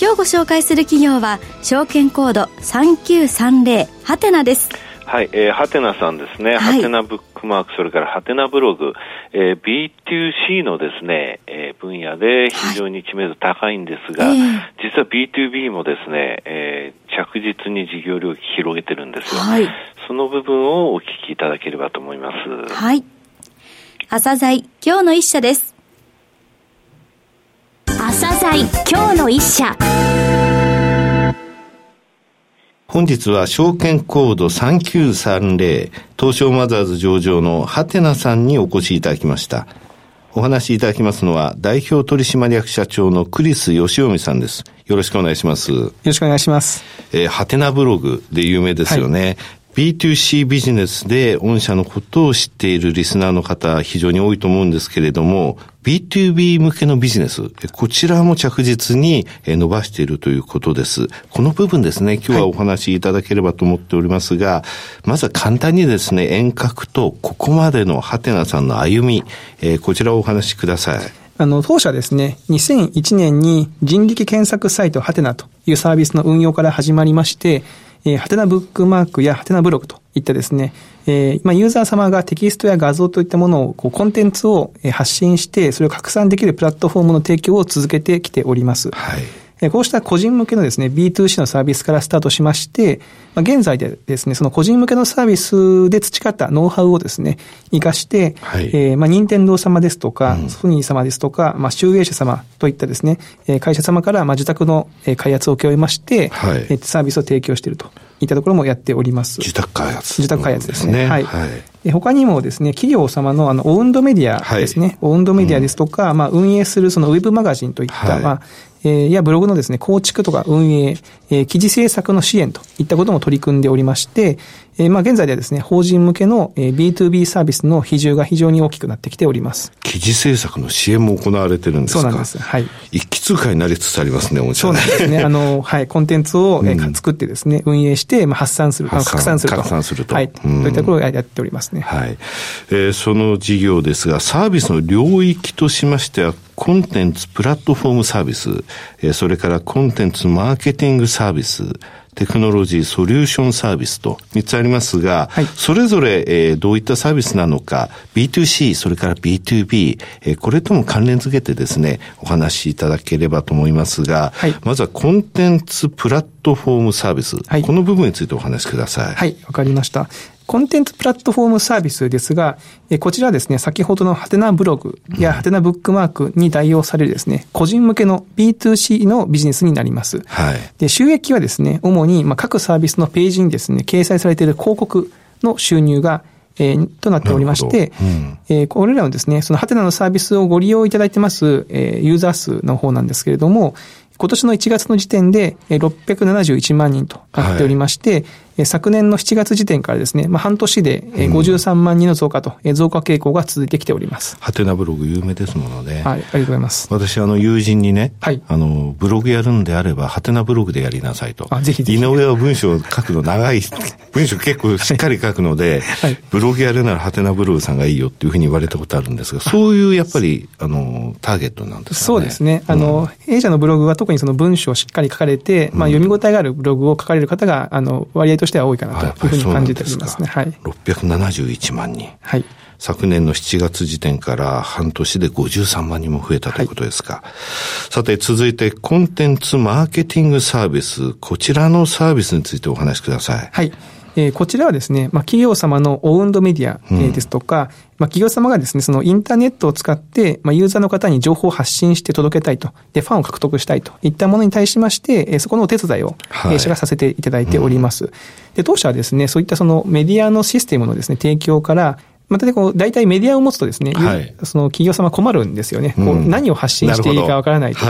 今日ご紹介する企業は証券コード3930ハテナですはい、えー、ハテナさんですね、ハテナブックマーク、それからハテナブログ、えー、B2C のですね、えー、分野で非常に知名度高いんですが、はい、実は B2B もですね、えー、着実に事業領域広げてるんですよ。はい、その部分をお聞きいただければと思います。はい。朝鮮今日の一社です。朝鮮今日の一社。本日は証券コード3930東証マザーズ上場のハテナさんにお越しいただきました。お話しいただきますのは代表取締役社長のクリス義臣さんです。よろしくお願いします。よろしくお願いします。えー、ハテナブログで有名ですよね。はい B2C ビジネスで御社のことを知っているリスナーの方非常に多いと思うんですけれども、B2B 向けのビジネス、こちらも着実に伸ばしているということです。この部分ですね、今日はお話しいただければと思っておりますが、はい、まずは簡単にですね、遠隔とここまでのハテナさんの歩み、えこちらをお話しください。あの、当社ですね、2001年に人力検索サイトハテナというサービスの運用から始まりまして、えー、ハテナブックマークやハテナブログといったですね、えー、まあ、ユーザー様がテキストや画像といったものを、こう、コンテンツを発信して、それを拡散できるプラットフォームの提供を続けてきております。はい。こうした個人向けのですね、B2C のサービスからスタートしまして、まあ、現在でですね、その個人向けのサービスで培ったノウハウをですね、活かして、はい、えー、まあ、任天堂様ですとか、うん、ソニー様ですとか、まあ、集英社様といったですね、会社様からまあ受託の開発を請け負いまして、はい、サービスを提供しているといったところもやっております。受託開発。受託開発ですね。はい。はい、他にもですね、企業様のあの、オウンドメディアですね、はい、オウンドメディアですとか、うん、まあ、運営するそのウェブマガジンといった、はい、まあ、えー、やブログのですね、構築とか運営、えー、記事制作の支援といったことも取り組んでおりまして、えー、まあ現在ではですね、法人向けの、えー、B2B サービスの比重が非常に大きくなってきております。記事制作の支援も行われてるんですか？そうなんです。はい。一気通貨になりつつありますね、そうなんですね。あの、はい、コンテンツを、えー、作ってですね、運営して、まあ、発散する、拡散すると。拡散すると。はい。といったところをやっておりますね。はい。えー、その事業ですが、サービスの領域としましては、コンテンツプラットフォームサービス、えー、それからコンテンツマーケティングサービス、テクノロジーソリューションサービスと3つありますが、はい、それぞれ、えー、どういったサービスなのか、B2C、それから B2B、えー、これとも関連づけてですね、お話しいただければと思いますが、はい、まずはコンテンツプラットフォームサービス、はい、この部分についてお話しください。はい、わかりました。コンテンツプラットフォームサービスですが、こちらはですね、先ほどのハテナブログやハテナブックマークに代用されるですね、個人向けの B2C のビジネスになります。はい。で、収益はですね、主に、まあ、各サービスのページにですね、掲載されている広告の収入がえー、となっておりまして、うん、えー、これらのですね、そのハテナのサービスをご利用いただいてます、えー、ユーザー数の方なんですけれども、今年の1月の時点で671万人となっておりまして、はい、昨年の7月時点からですね、まあ、半年で53万人の増加と、増加傾向が続いてきております。ハテナブログ有名ですものね。はい、ありがとうございます。私、あの、友人にね、はい、あの、ブログやるんであれば、ハテナブログでやりなさいと。あ、ぜひぜひ。井上は文章を書くの長い、文章結構しっかり書くので、はい、ブログやるならハテナブログさんがいいよっていうふうに言われたことあるんですが、そういうやっぱり、あの、ターゲットなんですかね。そうですね。あの、うん、弊社のブログは特にその文章をしっかり書かれて、まあ、読み応えがあるブログを書かれる方が、あの、割合としては多いかなというふうに感じておりますね。はい。671万人。はい。昨年の7月時点から半年で53万人も増えたということですか。はい、さて、続いてコンテンツマーケティングサービス。こちらのサービスについてお話しください。はい。えー、こちらはですね、まあ、企業様のオウンドメディア、えー、ですとか、うん、まあ、企業様がですね、そのインターネットを使って、まあ、ユーザーの方に情報を発信して届けたいと、で、ファンを獲得したいと。いったものに対しまして、えー、そこのお手伝いを、はい、弊社がさせていただいております。うん、で、当社はですね、そういったそのメディアのシステムのですね、提供から、またね、こう、大体メディアを持つとですね、はい、その企業様困るんですよね。こう何を発信していいかわからないと。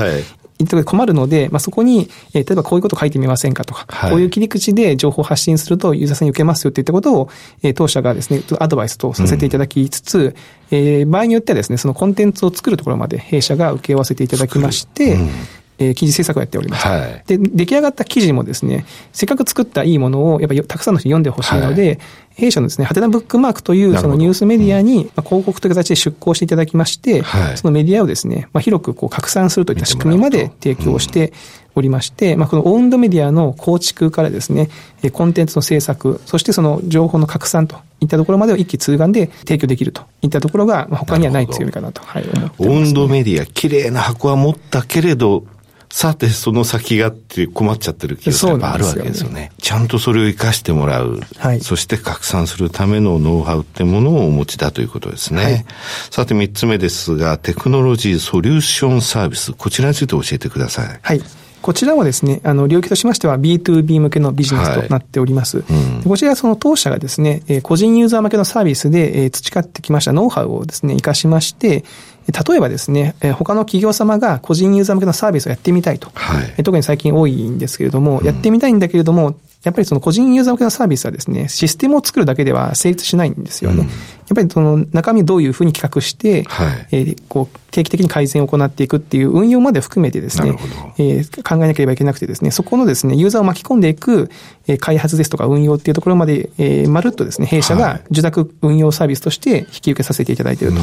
はい、言った困るので、まあ、そこに、えー、例えばこういうこと書いてみませんかとか、はい、こういう切り口で情報発信するとユーザーさんに受けますよっていったことを、えー、当社がですね、アドバイスとさせていただきつつ、うん、えー、場合によってはですね、そのコンテンツを作るところまで弊社が受け合わせていただきまして、うんえー、記事制作をやっております。はい、で、出来上がった記事もですね、せっかく作ったいいものを、やっぱりたくさんの人に読んでほしいので、はい、弊社のですね、ハテナブックマークというそのニュースメディアに、まあ、広告という形で出稿していただきまして、はい、そのメディアをですね、まあ、広くこう拡散するといった仕組みまで提供しておりまして、まあ、このオウンドメディアの構築からですね、コンテンツの制作、そしてその情報の拡散といったところまでを一気通眼で提供できるといったところが、まあ、他にはない強みかなと、はい、思ってます、ね、オウンドメディア、綺麗な箱は持ったけれど、さてその先がって困っちゃってるケースがあるわけですよね。ちゃんとそれを活かしてもらう、はい、そして拡散するためのノウハウってものをお持ちだということですね。はい、さて三つ目ですが、テクノロジーソリューションサービス、こちらについて教えてください。はい。こちらもですね、あの、領域としましては B2B 向けのビジネスとなっております。はいうん、こちらはその当社がですね、個人ユーザー向けのサービスで培ってきましたノウハウをですね、活かしまして、例えばですね、他の企業様が個人ユーザー向けのサービスをやってみたいと。はい、特に最近多いんですけれども、うん、やってみたいんだけれども、やっぱりその個人ユーザー向けのサービスはですね、システムを作るだけでは成立しないんですよね。うん、やっぱりその中身をどういうふうに企画して、はい、えー、こう定期的に改善を行っていくっていう運用まで含めてですね、えー、考えなければいけなくてですね、そこのですね、ユーザーを巻き込んでいく、えー、開発ですとか運用っていうところまで、えー、まるっとですね、弊社が受託運用サービスとして引き受けさせていただいていると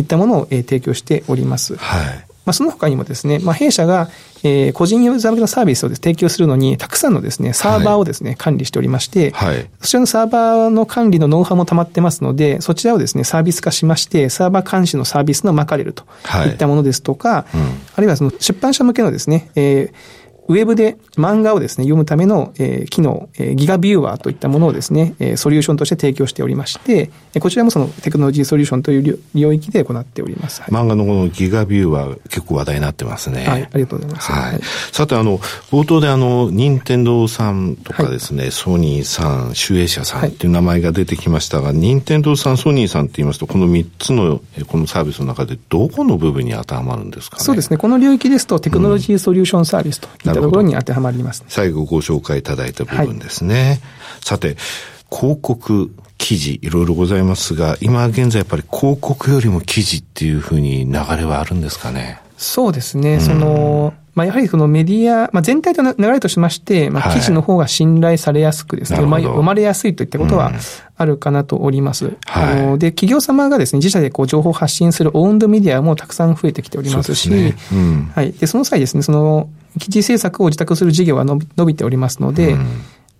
いったものを、えー、提供しております。はいまあ、その他にもですね、まあ、弊社が、えー、個人ユーザー向けのサービスを提供するのに、たくさんのですね、サーバーをですね、はい、管理しておりまして、はい、そちらのサーバーの管理のノウハウも溜まってますので、そちらをですね、サービス化しまして、サーバー監視のサービスのまかれるといったものですとか、はい。うん、あるいはその出版社向けのですね、えーウェブで漫画をですね、読むための、えー、機能、えー、ギガビューワーといったものをですね、えー、ソリューションとして提供しておりまして、こちらもそのテクノロジーソリューションという領域で行っております。はい、漫画のこのギガビューは結構話題になってますね。はい、ありがとうございます。はい。さて、あの、冒頭であの、任天堂さんとかですね、はい、ソニーさん、集英社さんっていう名前が出てきましたが、任天堂さん、ソニーさんって言いますと、この3つの、このサービスの中でどこの部分に当てはまるんですかね？そうですね。この領域ですと、テクノロジーソリューションサービスといったところに当てはまりります、ね、最後ご紹介いただいた部分ですね。はい、さて、広告、記事、いろいろございますが、今現在やっぱり広告よりも記事っていうふうに流れはあるんですかね？そうですね。その、まあ、やはりそのメディア、まあ、全体の流れとしまして、まあ、記事の方が信頼されやすくですね、はい、読まれやすいといったことはあるかなとおります。うん、あので、企業様がですね、自社でこう情報発信するオウンドメディアもたくさん増えてきておりますし、ねうん、はい。で、その際ですね、その、記事制作を自宅する事業は伸び伸びておりますので、うん、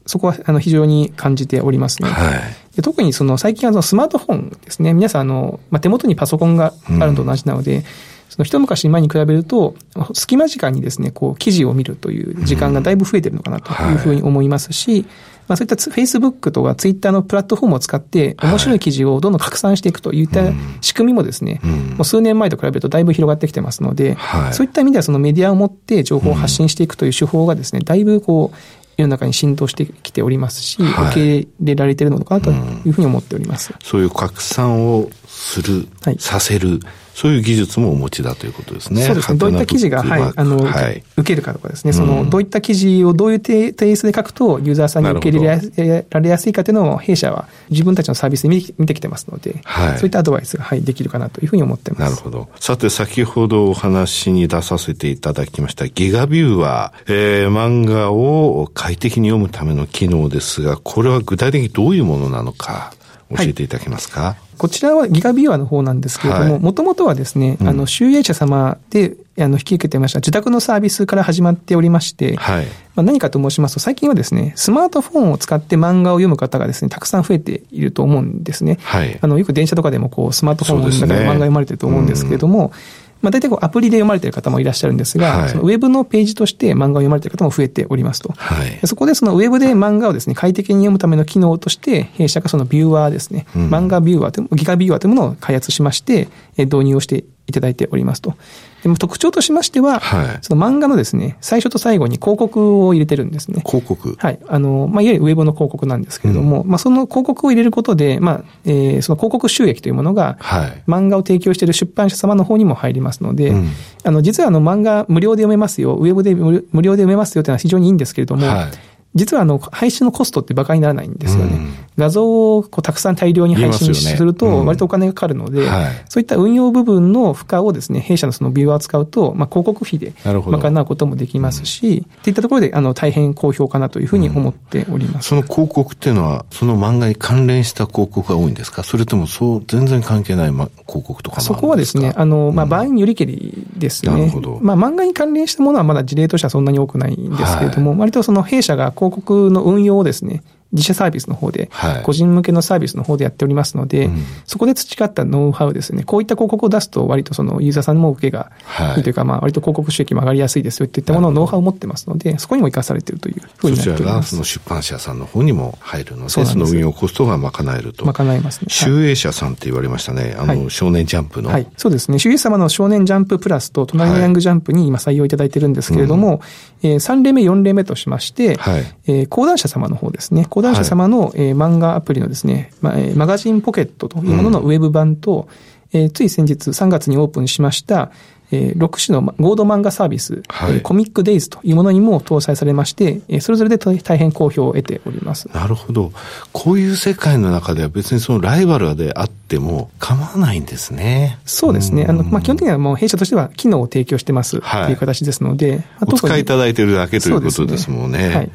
そこはあの非常に感じておりますね。はい、で特にその最近はそのスマートフォンですね、皆さんあの、まあ、手元にパソコンがあるのと同じなので、その一昔前に比べると、隙間時間にですね、こう、記事を見るという時間がだいぶ増えてるのかなというふうに思い。ますし、うんはい、まあそういった Facebook とか Twitter のプラットフォームを使って、面白い記事をどんどん拡散していくといった仕組みもですね、うん、もう数年前と比べるとだいぶ広がってきてますので、はい、そういった意味ではそのメディアを持って情報を発信していくという手法がですね、だいぶこう、世の中に浸透してきておりますし、はい、受け入れられているのかなというふうに思っております。うん、そういう拡散をする、はい、させる、そういう技術もお持ちだということですね。そうですね。どういった記事が、はい、あの、はい、受けるかとかですね、その、どういった記事をどういうテイストで書くと、ユーザーさんに受け入れられやすいかというのを、弊社は自分たちのサービスで見見てきてますので、はい、そういったアドバイスが、はい、できるかなというふうに思ってます。なるほど。さて、先ほどお話に出させていただきました、ギガビューは、えー、漫画を快適に読むための機能ですが、これは具体的にどういうものなのか、教えていただけますか、はいこちらはギガビューアの方なんですけれども、もともとはですね、あの、集英社様で、あの、引き受けてました。自宅のサービスから始まっておりまして、はい、まあ何かと申しますと、最近はですね、スマートフォンを使って漫画を読む方がですね、たくさん増えていると思うんですね。はい、あの、よく電車とかでもこう、スマートフォンの中で漫画読まれてると思うんですけれども、まあ、大体こうアプリで読まれている方もいらっしゃるんですが、はい、そのウェブのページとして漫画を読まれている方も増えておりますと。はい、そこでそのウェブで漫画をですね、快適に読むための機能として、弊社がそのビューワーですね、うん、漫画ビューワーという、ギガビューワーというものを開発しまして、導入をしていただいておりますと。でも特徴としましては、はい、その漫画のですね、最初と最後に広告を入れてるんですね。広告はい。あの、まあ、いわゆるウェブの広告なんですけれども、うん、まあ、その広告を入れることで、まあ、えー、その広告収益というものが、はい、漫画を提供している出版社様の方にも入りますので、うん、あの、実はあの、漫画無料で読めますよ、ウェブで無料で読めますよというのは非常にいいんですけれども、はい実はあの、配信のコストって馬鹿にならないんですよね。うん、画像をこうたくさん大量に配信すると、割とお金がかかるので、そういった運用部分の負荷をですね、弊社のそのビューを扱うと、まあ、広告費で賄うこともできますし、っていったところで、あの、大変好評かなというふうに思っております。その広告っていうのは、その漫画に関連した広告が多いんですか？それとも、そう、全然関係ない、ま、広告とかそこはですね、あの、まあ、場合によりけりですね。まあ、漫画に関連したものはまだ事例としてはそんなに多くないんですけれども、はい、割とその弊社が広告の運用をですね、自社サービスの方で、個人向けのサービスの方でやっておりますので、はいそこで培ったノウハウですね、こういった広告を出すと、割とそのユーザーさんも受けがいいというか、まあ、割と広告収益も上がりやすいですよといったものをノウハウを持ってますので、そこにも生かされているというふうになっております。その出版社さんの方にも入るので、その運用コストが賄えると。賄えますね。集英社さんって言われましたね。あの、少年ジャンプの。はい。そうですね。集英様の少年ジャンププラスと、隣のヤングジャンプに今採用いただいてるんですけれども、うん、えー、3例目、4例目としまして、はい、えー、講談社様の方ですね。講談社様の、はい。えー、漫画アプリのですね、まえー、マガジンポケットというもののウェブ版と、うん、えー、つい先日3月にオープンしました、えー、6種の合同漫画サービス、はい、えー、コミックデイズというものにも搭載されまして、えー、それぞれで大変好評を得ております。なるほど。こういう世界の中では別にそのライバルであっても構わないんですね。そうですね。あの、まあ、基本的にはもう弊社としては機能を提供してますという形ですので、お使いいただいているだけということですもんね。ねはい。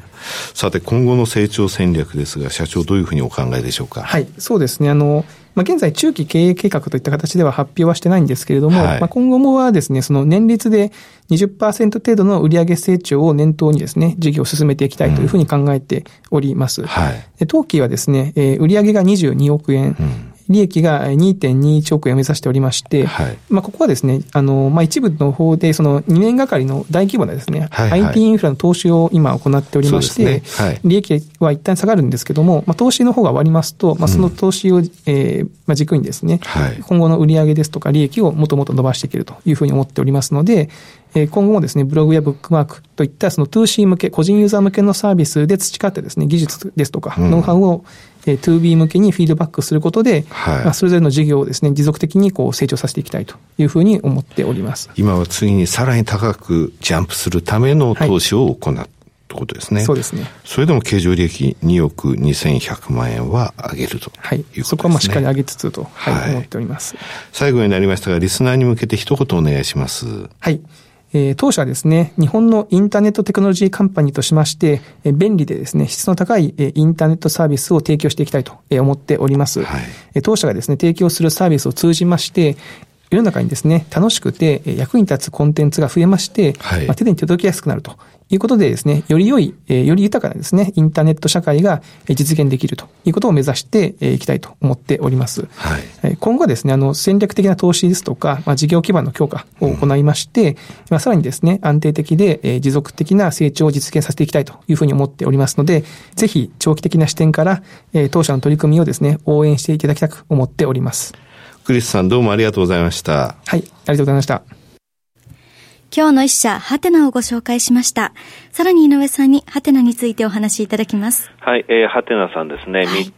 さて、今後の成長戦略ですが、社長どういうふうにお考えでしょうか？はい、そうですね。あの、まあ、現在、中期経営計画といった形では発表はしてないんですけれども、はい、まあ、今後もはですね、その年率で20%程度の売上成長を念頭にですね、事業を進めていきたいというふうに考えております。うんはい、当期はですね、えー、売上が22億円、うん利益が2.21億円を目指しておりまして、はい、まあ、ここはですね、あの、まあ、一部の方で、その2年がかりの大規模なですね、はいはい、IT インフラの投資を今行っておりまして、ね。はい、利益は一旦下がるんですけども、まあ、投資の方が終わりますと、まあ、その投資を、うん、えー、まあ、軸にですね、はい、今後の売上ですとか利益をもっともっと伸ばしていけるというふうに思っておりますので、えー、今後もですね、ブログやブックマークといったその 2C 向け、個人ユーザー向けのサービスで培ってですね、技術ですとか、ノウハウを、えー、2B 向けにフィードバックすることで、はい、まあ、それぞれの事業をですね、持続的にこう成長させていきたいというふうに思っております。今は次にさらに高くジャンプするための投資を行って、はいということですね。そうですね。それでも経常利益2億2100万円は上げるとはい。そこはまあしっかり上げつつと、はい、はい、思っております。最後になりましたが、リスナーに向けて一言お願いします。はい。えー、当社はですね、日本のインターネットテクノロジーカンパニーとしまして、えー、便利でですね、質の高い、えー、インターネットサービスを提供していきたいと、えー、思っております。はい、えー、当社がですね、提供するサービスを通じまして、世の中にですね、楽しくて役に立つコンテンツが増えまして、はい、まあ、手に届きやすくなると。いうことでですね、より良い、えより豊かなですね、インターネット社会が実現できると。いうことを目指していきたいと思っております。はい、今後はですね、あの、戦略的な投資ですとか、まあ、事業基盤の強化を行いまして、うん、まあ、さらにですね、安定的で、え持続的な成長を実現させていきたいというふうに思っておりますので、ぜひ長期的な視点から、え当社の取り組みをですね、応援していただきたく思っております。クリスさんどうもありがとうございました。はい、ありがとうございました。今日の一社、ハテナをご紹介しました。さらに井上さんにハテナについてお話しいただきます。はい、えー、ハテナさんですね。はいつ、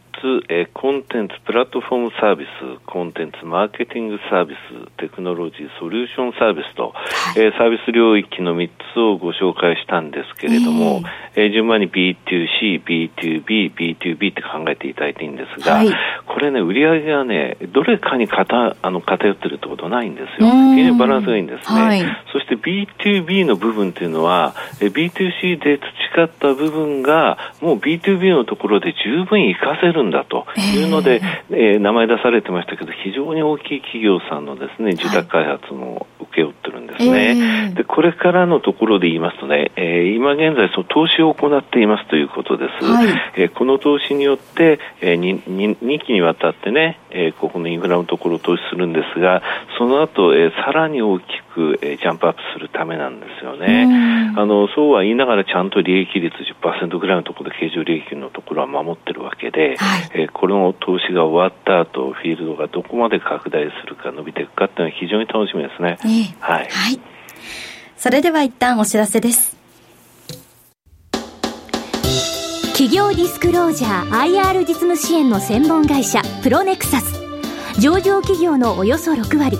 えー、コンテンツプラットフォームサービス、コンテンツマーケティングサービス、テクノロジーソリューションサービスと、はい、えー、サービス領域の3つをご紹介したんですけれども、えー、えー、順番に B2C、B2B、B2B って考えていただいていいんですが、はい、これね、売り上げがね、どれかに偏あの偏ってるってことないんですよ。非常にバランスがいいんですね。はい、そして B2B の部分っていうのは、えー、B2C で培った部分が、もう B2B のところで十分活かせるんだというので、えー、えー、名前出されてましたけど、非常に大きい企業さんのですね、住宅開発の請け負ってるんですね。はい、で、これからのところで言いますとね、えー、今現在その投資を行っていますということです。はい、えー、この投資によって、えー、2, 2, 2期にわたってね、えー、ここのインフラのところを投資するんですが、その後、えー、さらに大きくく、えー、ジャンプアップするためなんですよね。あの、そうは言いながらちゃんと利益率10%ぐらいのところで経常利益のところは守ってるわけで、はい、えー、この投資が終わった後、フィールドがどこまで拡大するか伸びていくかっていうのは非常に楽しみですね。えー、はい。はい。それでは一旦お知らせです。企業ディスクロージャー IR 実務支援の専門会社プロネクサス上場企業のおよそ6割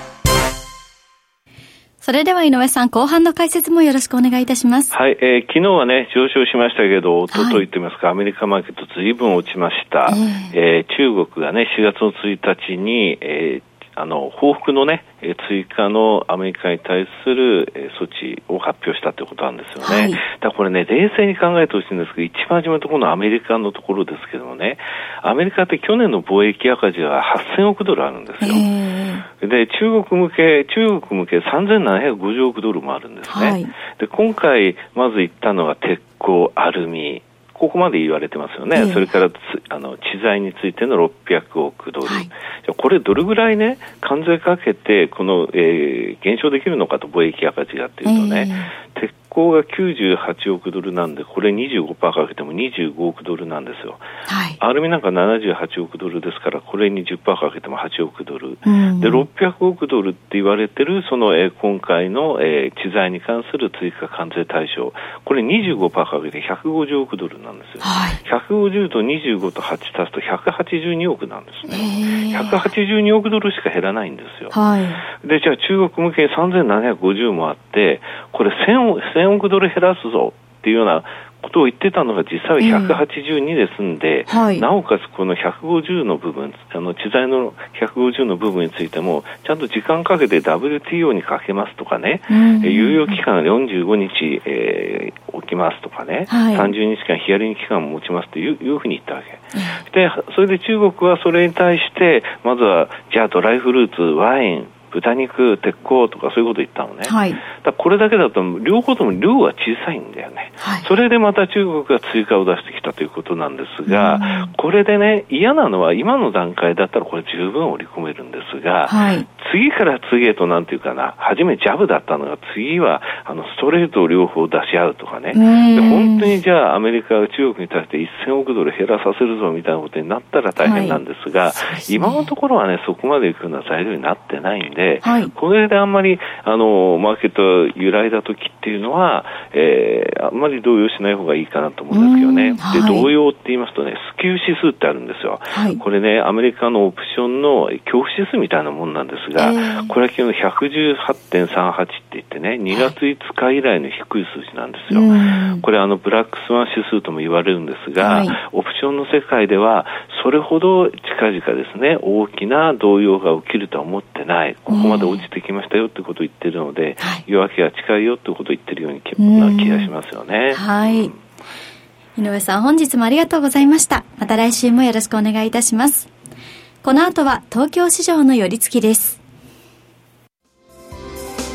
それでは井上さん、後半の解説もよろしくお願いいたします。はい、えー、昨日はね、上昇しましたけど、おとといと言いますか、はい、アメリカマーケットずいぶん落ちました。えー、えー、中国がね、4月の1日に、えー、あの報復のね、追加のアメリカに対する措置を発表したということなんですよね。はい、だこれね、冷静に考えてほしいんですけど、一番初めのところのアメリカのところですけどもね、アメリカって去年の貿易赤字が8000億ドルあるんですよ。で、中国向け、中国向け3750億ドルもあるんですね。はい、で、今回、まず言ったのは鉄鋼、アルミ、ここまで言われてますよね、えー、それからあの知財についての600億ドル、はい、これ、どれぐらいね、関税かけて、この、えー、減少できるのかと、貿易赤字がっていうとね、えー、鉄鋼が98億ドルなんで、これ25%かけても25億ドルなんですよ。はい、アルミなんか78億ドルですから、これに10%かけても8億ドル。うん、で、600億ドルって言われてる、その、えー、今回の、えー、知財に関する追加関税対象、これ25%かけて150億ドルなんですよ。はい、150と25と8足すと182億なんですね。182億ドルしか減らないんですよ。はい、で、じゃあ中国向けに3750もあって、これ1000 1000億ドル減らすぞっていうようなことを言ってたのが実際は182ですんで、えーはい、なおかつこの150の部分、あの知財の150の部分についても、ちゃんと時間かけて WTO にかけますとかね、うん、猶予期間45日、えー、置きますとかね、はい、30日間ヒアリング期間も持ちますといういうふうに言ったわけ。で、それで中国はそれに対して、まずは、じゃあドライフルーツ、ワイン、豚肉、鉄鋼とかそういうこと言ったのね。はい、だこれだけだと両方とも量は小さいんだよね、はい、それでまた中国が追加を出してきたということなんですが、これでね、嫌なのは今の段階だったらこれ十分織り込めるんですが、はい、次から次へとなんていうかな、初めジャブだったのが次はあのストレートを両方出し合うとかね、で本当にじゃあアメリカが中国に対して1000億ドル減らさせるぞみたいなことになったら大変なんですが、はい。すね、今のところはね、そこまでいくような材料になってないんで、はい、これであんまりあのマーケット揺らいだ時っていうのは、えー、あんまり動揺しない方がいいかなと思うんですけどね。で、動揺って言いますとね、スキュー指数ってあるんですよ。はい、これね、アメリカのオプションの恐怖指数みたいなもんなんですが、えー、これは昨日118.38って言ってね、2月5日以来の低い数字なんですよ。これあの、ブラックスワン指数とも言われるんですが、はい、オプションの世界では、それほど近々ですね、大きな動揺が起きるとは思ってない。ここまで落ちてきましたよってことを言ってるので、はい、夜明けが近いよってことを言ってるような気がしますよね。はい。うん井上さん本日もありがとうございました。また来週もよろしくお願いいたします。この後は東京市場の寄り付きです。